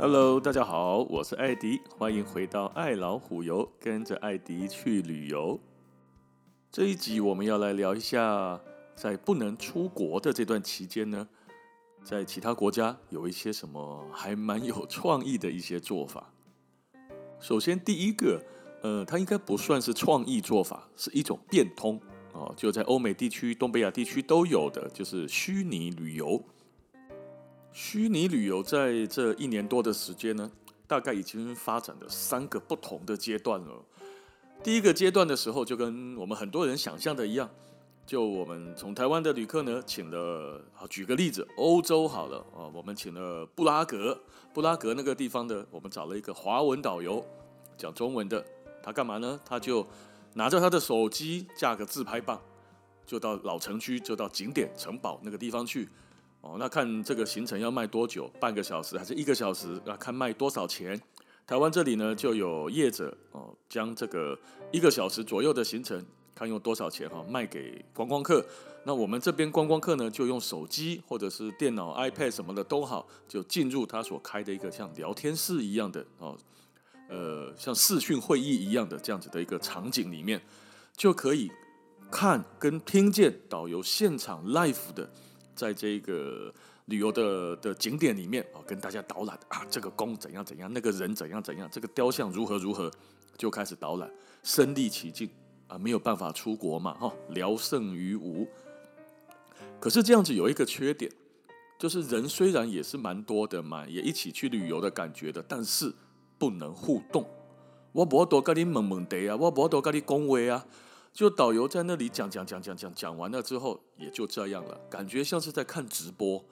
Hello，大家好，我是艾迪，欢迎回到爱老虎游，跟着艾迪去旅游。这一集我们要来聊一下，在不能出国的这段期间呢，在其他国家有一些什么还蛮有创意的一些做法。首先，第一个，呃，它应该不算是创意做法，是一种变通哦，就在欧美地区、东北亚地区都有的，就是虚拟旅游。虚拟旅游在这一年多的时间呢，大概已经发展了三个不同的阶段了。第一个阶段的时候，就跟我们很多人想象的一样，就我们从台湾的旅客呢，请了，好，举个例子，欧洲好了啊，我们请了布拉格，布拉格那个地方的，我们找了一个华文导游，讲中文的，他干嘛呢？他就拿着他的手机，架个自拍棒，就到老城区，就到景点城堡那个地方去。哦，那看这个行程要卖多久？半个小时还是一个小时？那看卖多少钱？台湾这里呢，就有业者哦，将这个一个小时左右的行程，看用多少钱哈，卖给观光客。那我们这边观光客呢，就用手机或者是电脑、iPad 什么的都好，就进入他所开的一个像聊天室一样的哦，呃，像视讯会议一样的这样子的一个场景里面，就可以看跟听见导游现场 live 的。在这个旅游的的景点里面啊，跟大家导览啊，这个宫怎样怎样，那个人怎样怎样，这个雕像如何如何，就开始导览，身临其境啊，没有办法出国嘛，哈，聊胜于无。可是这样子有一个缺点，就是人虽然也是蛮多的嘛，也一起去旅游的感觉的，但是不能互动。我不多跟你问问题啊，我不多跟你恭维啊。就导游在那里讲讲讲讲讲讲完了之后，也就这样了，感觉像是在看直播，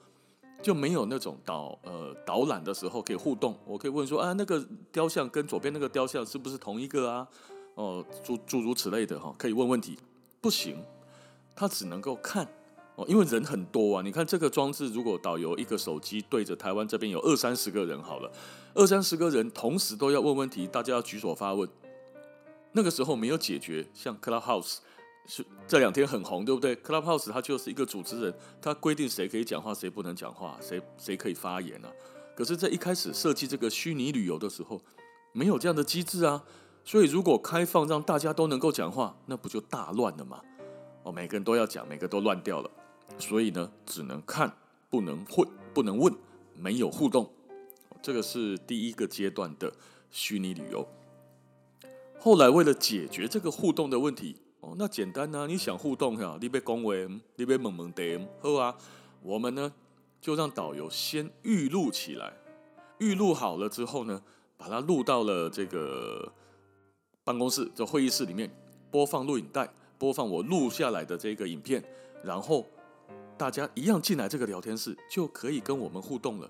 就没有那种导呃导览的时候可以互动。我可以问说啊，那个雕像跟左边那个雕像是不是同一个啊？哦，诸诸如此类的哈，可以问问题。不行，他只能够看哦，因为人很多啊。你看这个装置，如果导游一个手机对着台湾这边有二三十个人好了，二三十个人同时都要问问题，大家要举手发问。那个时候没有解决，像 Clubhouse 是这两天很红，对不对？Clubhouse 它就是一个主持人，他规定谁可以讲话，谁不能讲话，谁谁可以发言啊。可是，在一开始设计这个虚拟旅游的时候，没有这样的机制啊。所以，如果开放让大家都能够讲话，那不就大乱了吗？哦，每个人都要讲，每个都乱掉了。所以呢，只能看，不能混，不能问，没有互动。这个是第一个阶段的虚拟旅游。后来为了解决这个互动的问题，哦，那简单呐、你想互动哈，你别恭维，你别萌萌哒，好啊，我们呢就让导游先预录起来，预录好了之后呢，把它录到了这个办公室，就会议室里面播放录影带，播放我录下来的这个影片，然后大家一样进来这个聊天室，就可以跟我们互动了，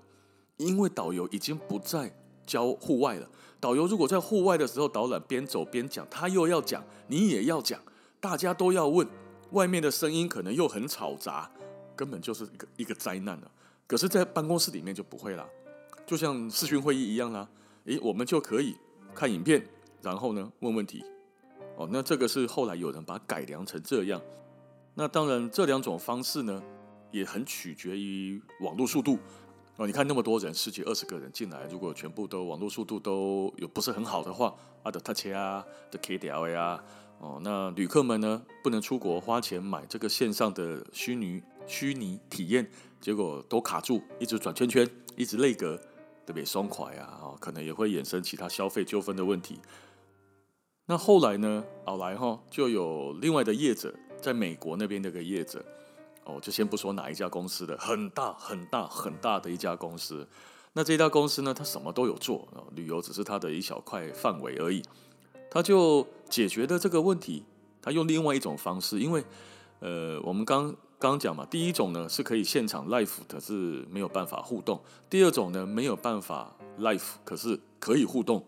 因为导游已经不在。教户外了，导游如果在户外的时候导览，边走边讲，他又要讲，你也要讲，大家都要问，外面的声音可能又很吵杂，根本就是一个一个灾难了。可是，在办公室里面就不会啦，就像视讯会议一样啦，诶，我们就可以看影片，然后呢问问题。哦，那这个是后来有人把它改良成这样。那当然，这两种方式呢，也很取决于网络速度。哦，你看那么多人，十几二十个人进来，如果全部都网络速度都有不是很好的话，啊的 touch 啊的 K 掉呀，哦，那旅客们呢不能出国花钱买这个线上的虚拟虚拟体验，结果都卡住，一直转圈圈，一直累格，特别松快呀，哦，可能也会衍生其他消费纠纷的问题。那后来呢，后来哈就有另外的业者，在美国那边的一个业者。哦，就先不说哪一家公司的，很大很大很大的一家公司。那这家公司呢，它什么都有做，旅游只是它的一小块范围而已。它就解决的这个问题，它用另外一种方式，因为呃，我们刚刚讲嘛，第一种呢是可以现场 live，可是没有办法互动；第二种呢没有办法 live，可是可以互动。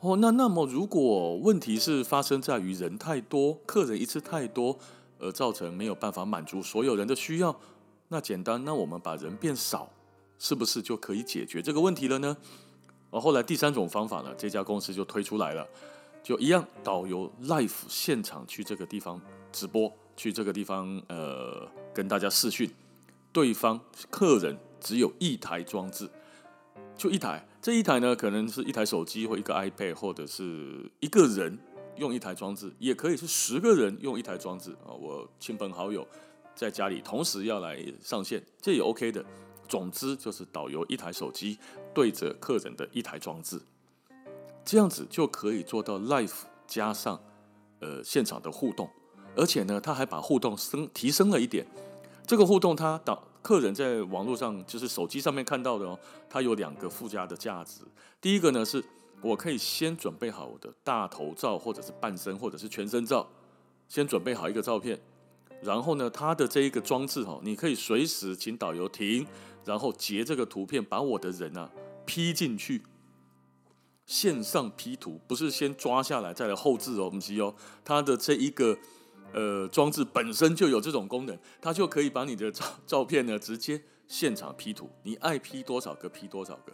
哦，那那么如果问题是发生在于人太多，客人一次太多。而造成没有办法满足所有人的需要，那简单，那我们把人变少，是不是就可以解决这个问题了呢？而后来第三种方法呢，这家公司就推出来了，就一样，导游 live 现场去这个地方直播，去这个地方呃跟大家视讯，对方客人只有一台装置，就一台，这一台呢，可能是一台手机或一个 iPad，或者是一个人用一台装置，也可以是十个人用一台装置啊。我亲朋好友在家里同时要来上线，这也 OK 的。总之就是导游一台手机对着客人的一台装置，这样子就可以做到 live 加上呃现场的互动，而且呢，他还把互动升提升了一点。这个互动，他导客人在网络上就是手机上面看到的哦，它有两个附加的价值。第一个呢，是我可以先准备好我的大头照，或者是半身，或者是全身照，先准备好一个照片。然后呢，它的这一个装置哈，你可以随时请导游停，然后截这个图片，把我的人啊 P 进去，线上 P 图，不是先抓下来再来后置哦，不是哦，它的这一个。呃，装置本身就有这种功能，它就可以把你的照照片呢直接现场 P 图，你爱 P 多少个 P 多少个。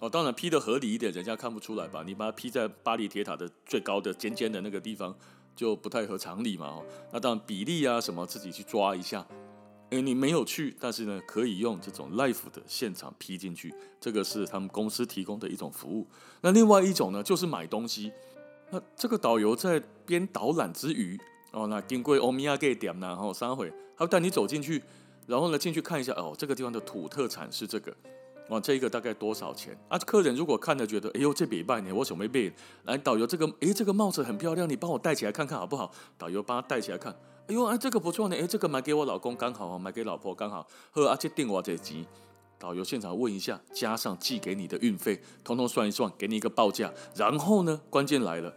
哦，当然 P 的合理一点，人家看不出来吧？你把它 P 在巴黎铁塔的最高的尖尖的那个地方，就不太合常理嘛。哦，那当然比例啊什么自己去抓一下。诶，你没有去，但是呢可以用这种 Life 的现场 P 进去，这个是他们公司提供的一种服务。那另外一种呢就是买东西，那这个导游在边导览之余。哦，那经过欧米亚给点然后三回，他带你走进去，然后呢进去看一下，哦，这个地方的土特产是这个，哦，这个大概多少钱？啊，客人如果看了觉得，哎呦，这别卖呢，我想没变，来导游这个，哎，这个帽子很漂亮，你帮我戴起来看看好不好？导游帮他戴起来看，哎呦，哎，这个不错呢，哎，这个买给我老公刚好，买给老婆刚好，呵，而且定我这集，导游现场问一下，加上寄给你的运费，通通算一算，给你一个报价，然后呢，关键来了。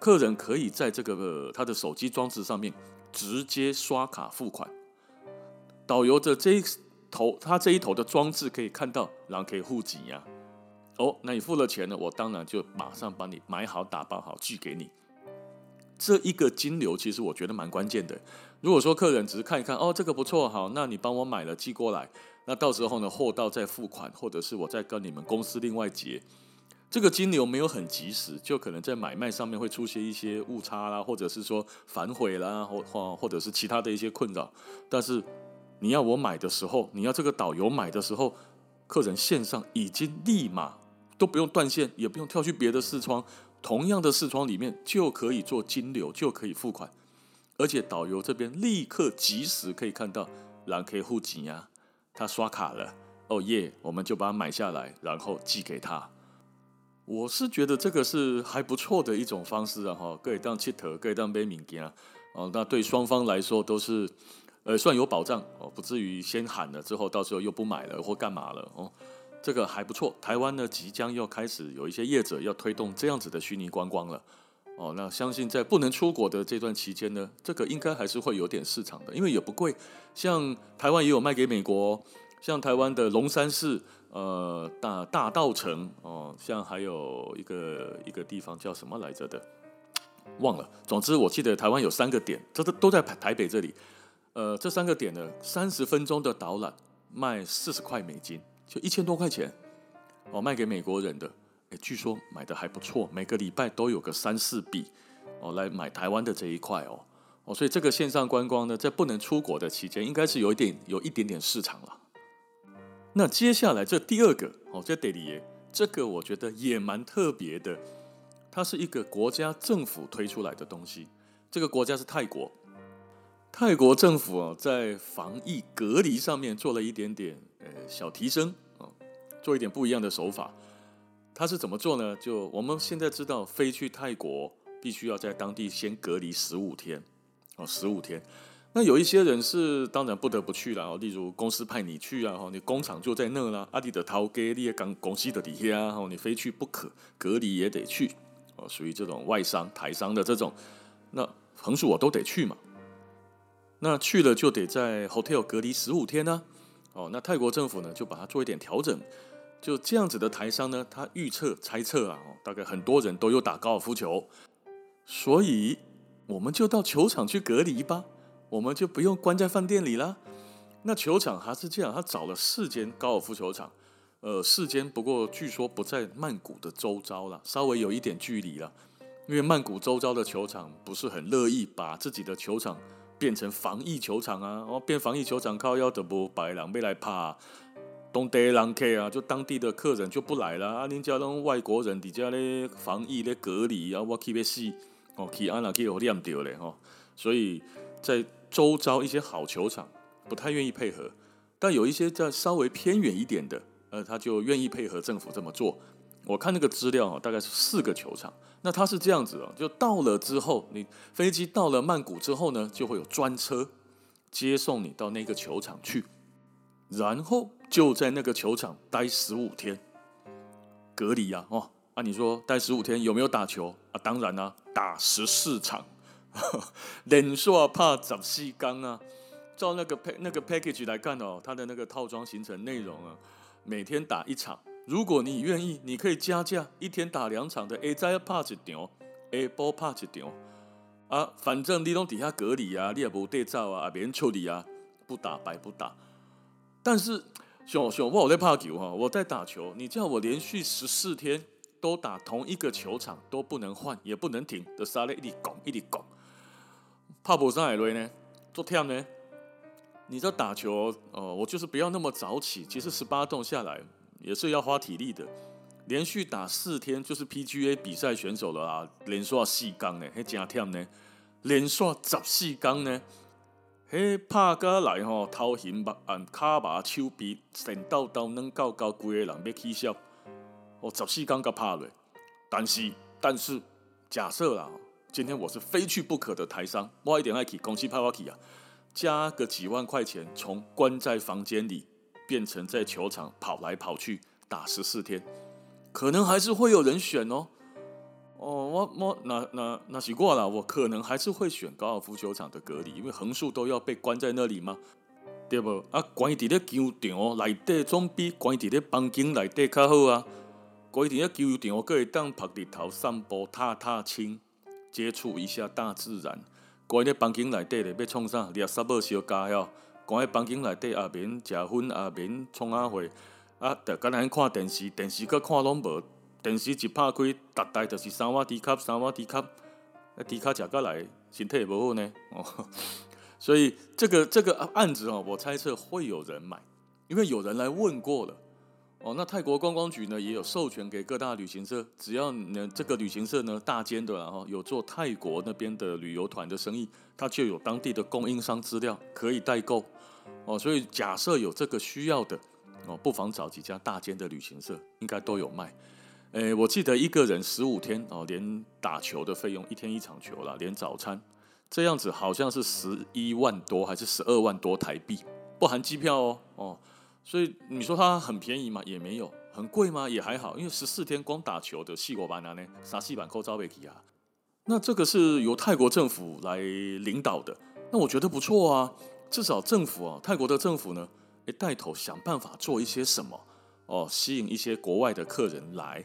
客人可以在这个他的手机装置上面直接刷卡付款，导游的这头，他这一头的装置可以看到，然后可以付钱呀。哦，那你付了钱呢？我当然就马上帮你买好、打包好寄给你。这一个金流其实我觉得蛮关键的。如果说客人只是看一看，哦，这个不错，好，那你帮我买了寄过来，那到时候呢，货到再付款，或者是我再跟你们公司另外结。这个金流没有很及时，就可能在买卖上面会出现一些误差啦，或者是说反悔啦，或或或者是其他的一些困扰。但是你要我买的时候，你要这个导游买的时候，客人线上已经立马都不用断线，也不用跳去别的视窗，同样的视窗里面就可以做金流，就可以付款，而且导游这边立刻及时可以看到，然后可以付钱呀，他刷卡了，哦耶，我们就把它买下来，然后寄给他。我是觉得这个是还不错的一种方式啊，哈，可以当切头，可以当背敏件啊，哦，那对双方来说都是，呃，算有保障哦，不至于先喊了之后，到时候又不买了或干嘛了哦，这个还不错。台湾呢，即将要开始有一些业者要推动这样子的虚拟观光了，哦，那相信在不能出国的这段期间呢，这个应该还是会有点市场的，因为也不贵，像台湾也有卖给美国，像台湾的龙山寺。呃，大大稻城哦，像还有一个一个地方叫什么来着的，忘了。总之，我记得台湾有三个点，这都都在台北这里。呃，这三个点呢，三十分钟的导览卖四十块美金，就一千多块钱哦，卖给美国人的。诶，据说买的还不错，每个礼拜都有个三四笔哦，来买台湾的这一块哦哦，所以这个线上观光呢，在不能出国的期间，应该是有一点有一点点市场了。那接下来这第二个哦，这德里耶，这个我觉得也蛮特别的，它是一个国家政府推出来的东西。这个国家是泰国，泰国政府啊，在防疫隔离上面做了一点点呃小提升啊，做一点不一样的手法。它是怎么做呢？就我们现在知道，飞去泰国必须要在当地先隔离十五天哦，十五天。那有一些人是当然不得不去了，例如公司派你去啊，你工厂就在那啦，阿里的陶给你也刚公司的底下啊，你非去不可，隔离也得去，哦，属于这种外商台商的这种，那横竖我都得去嘛，那去了就得在 hotel 隔离十五天呢，哦，那泰国政府呢就把它做一点调整，就这样子的台商呢，他预测猜测啊，大概很多人都有打高尔夫球，所以我们就到球场去隔离吧。我们就不用关在饭店里了。那球场还是这样，他找了四间高尔夫球场，呃，四间不过据说不在曼谷的周遭了，稍微有一点距离了。因为曼谷周遭的球场不是很乐意把自己的球场变成防疫球场啊，哦，变防疫球场靠腰的不白狼被来怕。当地人客啊，就当地的客人就不来了啊！恁家拢外国人伫遮咧防疫咧隔离啊，我去要死哦，去安那去有念着咧吼，所以在周遭一些好球场不太愿意配合，但有一些在稍微偏远一点的，呃，他就愿意配合政府这么做。我看那个资料啊，大概是四个球场。那他是这样子哦，就到了之后，你飞机到了曼谷之后呢，就会有专车接送你到那个球场去，然后就在那个球场待十五天隔离啊。哦，啊，你说待十五天有没有打球啊？当然啦，打十四场，连续拍十四天啊。照那个配那个 package 来看哦，他的那个套装行程内容啊，每天打一场。如果你愿意，你可以加价，一天打两场的。A 再拍一场，A 波拍一场啊，反正你拢底下隔离啊，你也无对照啊，也免处理啊，不打白不打。但是，像像我在拍球哈，我在打球，你叫我连续十四天都打同一个球场，都不能换，也不能停，就沙咧一直拱一直拱，怕不上海瑞呢，做跳呢？你在打球哦，我就是不要那么早起，其实十八洞下来。也是要花体力的，连续打四天就是 PGA 比赛选手了啊，连刷四缸呢，还加忝呢，连刷十四缸呢，嘿，拍过来吼，头型目按卡麻手臂，神叨叨能搞搞规个人要起笑，哦，十四缸个拍了，但是但是假设啦，今天我是非去不可的台商，我一定爱去公司派我去啊，加个几万块钱，从关在房间里。变成在球场跑来跑去打十四天，可能还是会有人选哦。哦，我我那那那习惯了，我可能还是会选高尔夫球场的隔离，因为横竖都要被关在那里嘛，对不？啊，关伫咧球场内底总比关伫咧房间内底较好啊。关伫咧球场可会当曝日头散步、踏踏青、接触一下大自然。关在咧房间内底咧要创啥？猎杀无小家哟。关喺房间内底，也免食薰，也免创啊会，啊，就干咱看电视，电视阁看拢无，电视一拍开，逐台就是三瓦低卡，三瓦低卡，啊，低卡食过来，身体也无好呢。哦，所以这个这个案子哦，我猜测会有人买，因为有人来问过了。哦，那泰国观光局呢也有授权给各大旅行社，只要呢这个旅行社呢大间的，然后有做泰国那边的旅游团的生意，它就有当地的供应商资料可以代购。哦，所以假设有这个需要的，哦，不妨找几家大间的旅行社，应该都有卖。诶，我记得一个人十五天哦，连打球的费用，一天一场球啦，连早餐，这样子好像是十一万多还是十二万多台币，不含机票哦，哦。所以你说它很便宜吗？也没有。很贵吗？也还好。因为十四天光打球的细果班呢，啥细板扣招贝奇啊。那这个是由泰国政府来领导的，那我觉得不错啊。至少政府啊，泰国的政府呢，诶，带头想办法做一些什么哦，吸引一些国外的客人来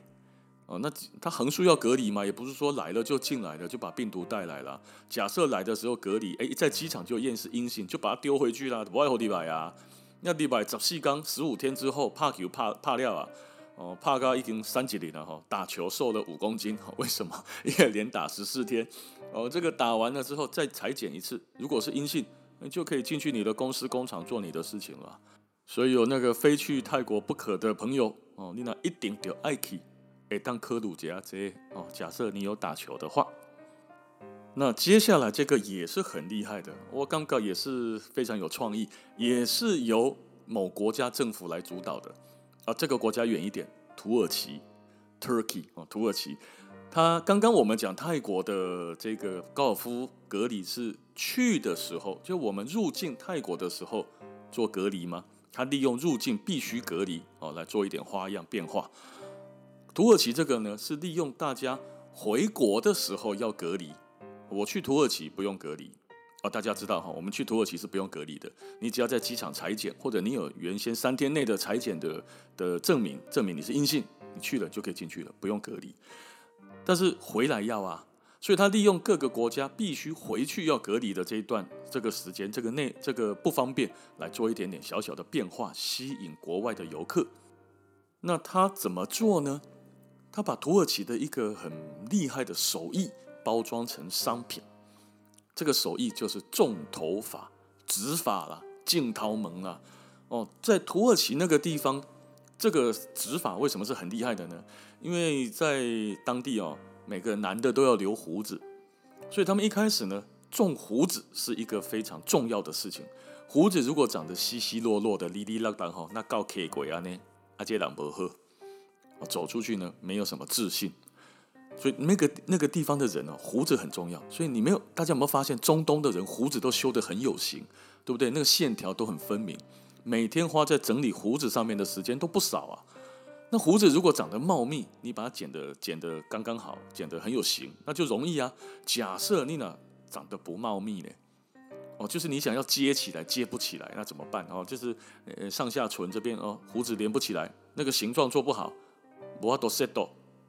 哦。那他横竖要隔离嘛，也不是说来了就进来了，就把病毒带来了。假设来的时候隔离，诶，在机场就验是阴性，就把他丢回去了，不爱好地来啊。那礼拜十四天十五天之后，怕球拍拍了啊，哦，拍到已经三级零了哈，打球瘦了五公斤，为什么？因为连打十四天，哦，这个打完了之后再裁剪一次，如果是阴性，你就可以进去你的公司工厂做你的事情了。所以有那个非去泰国不可的朋友，哦，你那一定要爱去，哎，当科鲁杰这哦，假设你有打球的话。那接下来这个也是很厉害的，我刚刚也是非常有创意，也是由某国家政府来主导的啊。这个国家远一点，土耳其 （Turkey） 哦，土耳其。他刚刚我们讲泰国的这个高尔夫隔离是去的时候，就我们入境泰国的时候做隔离吗？他利用入境必须隔离哦来做一点花样变化。土耳其这个呢是利用大家回国的时候要隔离。我去土耳其不用隔离啊，大家知道哈，我们去土耳其是不用隔离的。你只要在机场裁剪，或者你有原先三天内的裁剪的的证明，证明你是阴性，你去了就可以进去了，不用隔离。但是回来要啊，所以他利用各个国家必须回去要隔离的这一段这个时间，这个内这个不方便来做一点点小小的变化，吸引国外的游客。那他怎么做呢？他把土耳其的一个很厉害的手艺。包装成商品，这个手艺就是种头发、植发啦、净头门啦。哦，在土耳其那个地方，这个植发为什么是很厉害的呢？因为在当地哦，每个男的都要留胡子，所以他们一开始呢，种胡子是一个非常重要的事情。胡子如果长得稀稀落落的、哩哩啦啦哈，那告 K 鬼啊呢，阿杰朗伯赫，走出去呢，没有什么自信。所以那个那个地方的人哦，胡子很重要。所以你没有，大家有没有发现，中东的人胡子都修得很有型，对不对？那个线条都很分明。每天花在整理胡子上面的时间都不少啊。那胡子如果长得茂密，你把它剪得剪得刚刚好，剪得很有型，那就容易啊。假设你呢长得不茂密呢，哦，就是你想要接起来接不起来，那怎么办？哦，就是呃上下唇这边哦胡子连不起来，那个形状做不好，我都 set 到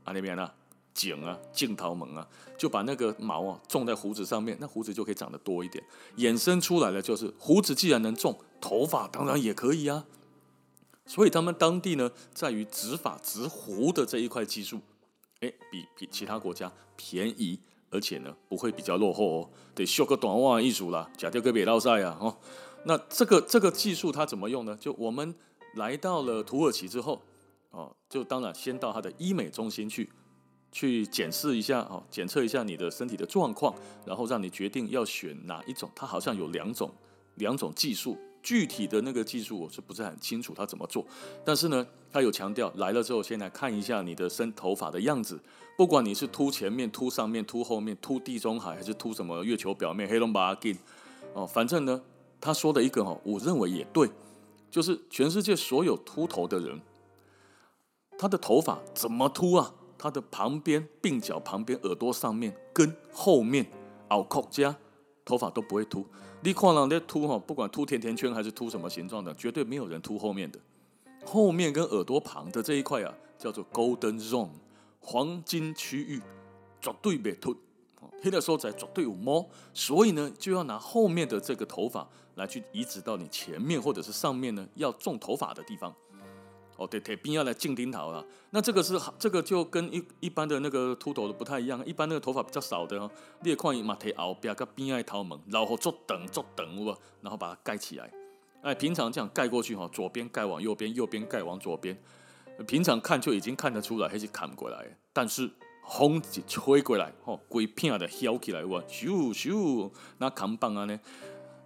啊那边啊，剪啊镜头门啊，就把那个毛啊种在胡子上面，那胡子就可以长得多一点。衍生出来的就是胡子既然能种。头发当然也可以啊，所以他们当地呢，在于植发植胡的这一块技术，哎，比比其他国家便宜，而且呢不会比较落后哦。得修个短袜艺术啦，假掉个别道赛啊哦。那这个这个技术它怎么用呢？就我们来到了土耳其之后哦，就当然先到它的医美中心去，去检视一下哦，检测一下你的身体的状况，然后让你决定要选哪一种。它好像有两种两种技术。具体的那个技术我是不是很清楚他怎么做，但是呢，他有强调来了之后先来看一下你的生头发的样子，不管你是秃前面、秃上面、秃后面、秃地中海还是秃什么月球表面、黑龙巴金哦，反正呢，他说的一个哦，我认为也对，就是全世界所有秃头的人，他的头发怎么秃啊？他的旁边、鬓角旁边、耳朵上面跟后面、凹口家头发都不会秃。你看人在秃哈，不管秃甜甜圈还是秃什么形状的，绝对没有人秃后面的。后面跟耳朵旁的这一块啊，叫做 Golden Zone 黄金区域，绝对别秃。黑的时候才绝对有毛，所以呢，就要拿后面的这个头发来去移植到你前面或者是上面呢要种头发的地方。哦，对，铁边要来进顶头了。那这个是这个就跟一一般的那个秃头的不太一样。一般那个头发比较少的哦，你也看伊嘛，铁后边个边爱头毛，然后做等做等，然后把它盖起来。哎，平常这样盖过去哈，左边盖往右边，右边盖往左边。平常看就已经看得出来，还是看不过来。但是风一吹过来，吼，规片的飘起来哇，咻咻，那扛棒啊呢？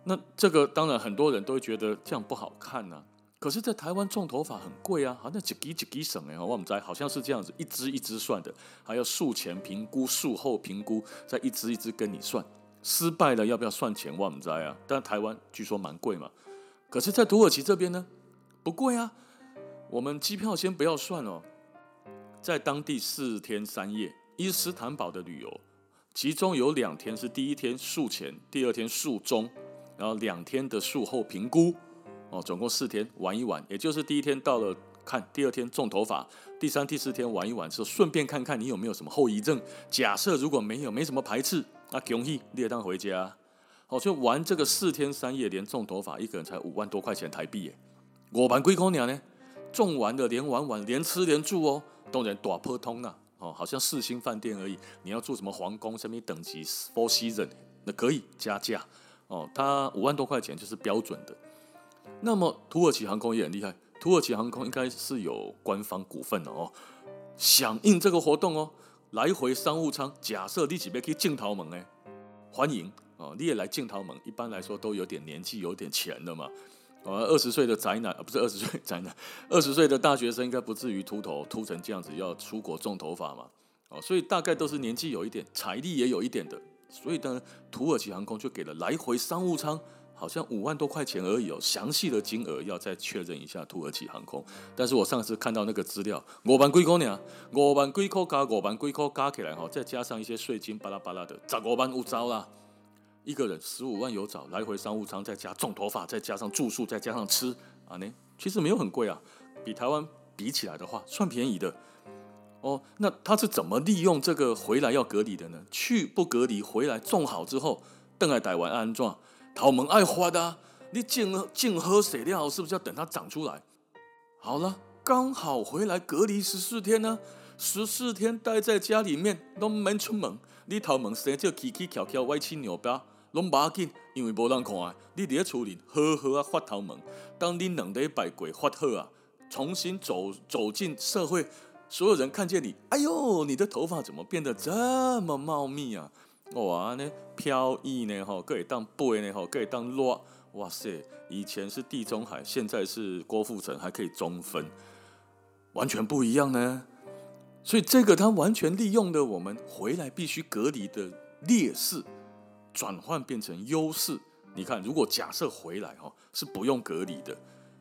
那这个当然很多人都会觉得这样不好看呐、可是，在台湾种头发很贵啊，好像几几几省哎，我们在好像是这样子，一支一支算的，还要术前评估、术后评估，再一支一支跟你算，失败了要不要算钱？我们在啊，但台湾据说蛮贵嘛。可是，在土耳其这边呢，不贵啊。我们机票先不要算哦，在当地四天三夜伊斯坦堡的旅游，其中有两天是第一天术前，第二天术中，然后两天的术后评估。哦，总共四天玩一玩，也就是第一天到了看，第二天种头发，第三、第四天玩一玩之后，顺便看看你有没有什么后遗症。假设如果没有，没什么排斥，那恭喜你也当回家。好，就玩这个四天三夜，连种头发一个人才五万多块钱台币耶。我办龟空鸟呢，种完的连玩玩，连吃连住哦，当然大破通了哦，好像四星饭店而已。你要住什么皇宫，什么等级 Four Seasons，那可以加价哦。它五万多块钱就是标准的。那么土耳其航空也很厉害，土耳其航空应该是有官方股份的哦，响应这个活动哦，来回商务舱，假设你准备去进桃门哎，欢迎哦，你也来进桃门，一般来说都有点年纪、有点钱的嘛，呃，二十岁的宅男啊，不是二十岁宅男，二十岁的大学生应该不至于秃头秃成这样子，要出国种头发嘛，哦，所以大概都是年纪有一点，财力也有一点的，所以呢，土耳其航空就给了来回商务舱。好像五万多块钱而已哦，详细的金额要再确认一下土耳其航空。但是我上次看到那个资料，五万几块呢，五万几块加五万几块加起来哈，再加上一些税金巴拉巴拉的，十五万有找啦。一个人十五万有找，来回商务舱再加种头发，再加上住宿，再加上吃啊呢，其实没有很贵啊，比台湾比起来的话算便宜的。哦，那他是怎么利用这个回来要隔离的呢？去不隔离，回来种好之后，等来台湾安装。头毛爱花的、啊，你净净喝水料是不是要等它长出来？好了，刚好回来隔离十四天呢、啊，十四天待在家里面都没出门，你头毛生就起起翘翘歪七扭八，拢无要紧，因为无人看。你伫咧厝里好好啊发头毛，当你两礼拜过发好啊，重新走走进社会，所有人看见你，哎呦，你的头发怎么变得这么茂密啊？哇，呢飘逸呢，吼，可以当背呢，吼，可以当落。哇塞，以前是地中海，现在是郭富城，还可以中分，完全不一样呢。所以这个他完全利用了我们回来必须隔离的劣势，转换变成优势。你看，如果假设回来哈是不用隔离的，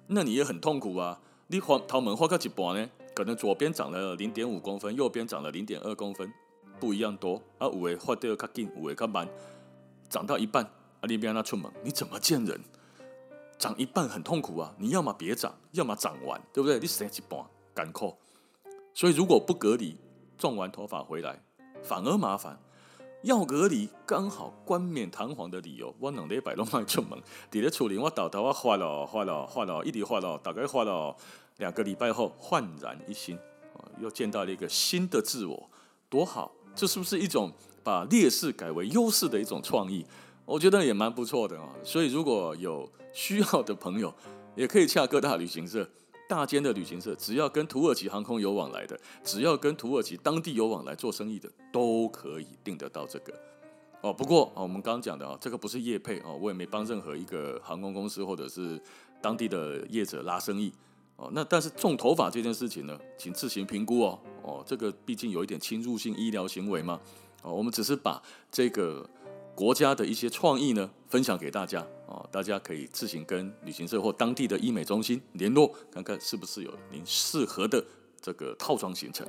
那你也很痛苦啊。你花桃门花个一半呢，可能左边长了零点五公分，右边长了零点二公分，不一样多啊。有的发得较紧，有的较慢，长到一半。啊！你别让他出门，你怎么见人？长一半很痛苦啊！你要么别长，要么长完，对不对？你生一半，赶扣。所以如果不隔离，种完头发回来反而麻烦。要隔离，刚好冠冕堂皇的理由，我两礼拜拢爱出门。伫咧厝里，我倒头我发了发了发了，一直发了，大概发了两个礼拜后，焕然一新，又见到了一个新的自我，多好！这是不是一种把劣势改为优势的一种创意？我觉得也蛮不错的啊，所以如果有需要的朋友，也可以洽各大旅行社、大间的旅行社，只要跟土耳其航空有往来的，只要跟土耳其当地有往来做生意的，都可以订得到这个哦。不过啊我们刚刚讲的啊，这个不是业配哦，我也没帮任何一个航空公司或者是当地的业者拉生意哦。那但是种头发这件事情呢，请自行评估哦。哦，这个毕竟有一点侵入性医疗行为嘛。哦，我们只是把这个。国家的一些创意呢，分享给大家哦，大家可以自行跟旅行社或当地的医美中心联络，看看是不是有您适合的这个套装行程。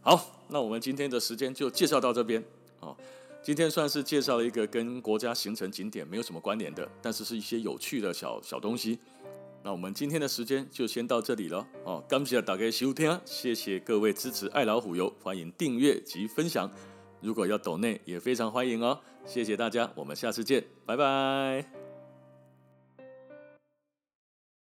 好，那我们今天的时间就介绍到这边哦。今天算是介绍了一个跟国家行程景点没有什么关联的，但是是一些有趣的小小东西。那我们今天的时间就先到这里了哦。感谢大家收听，谢谢各位支持爱老虎油，欢迎订阅及分享。如果要抖内也非常欢迎哦，谢谢大家，我们下次见，拜拜。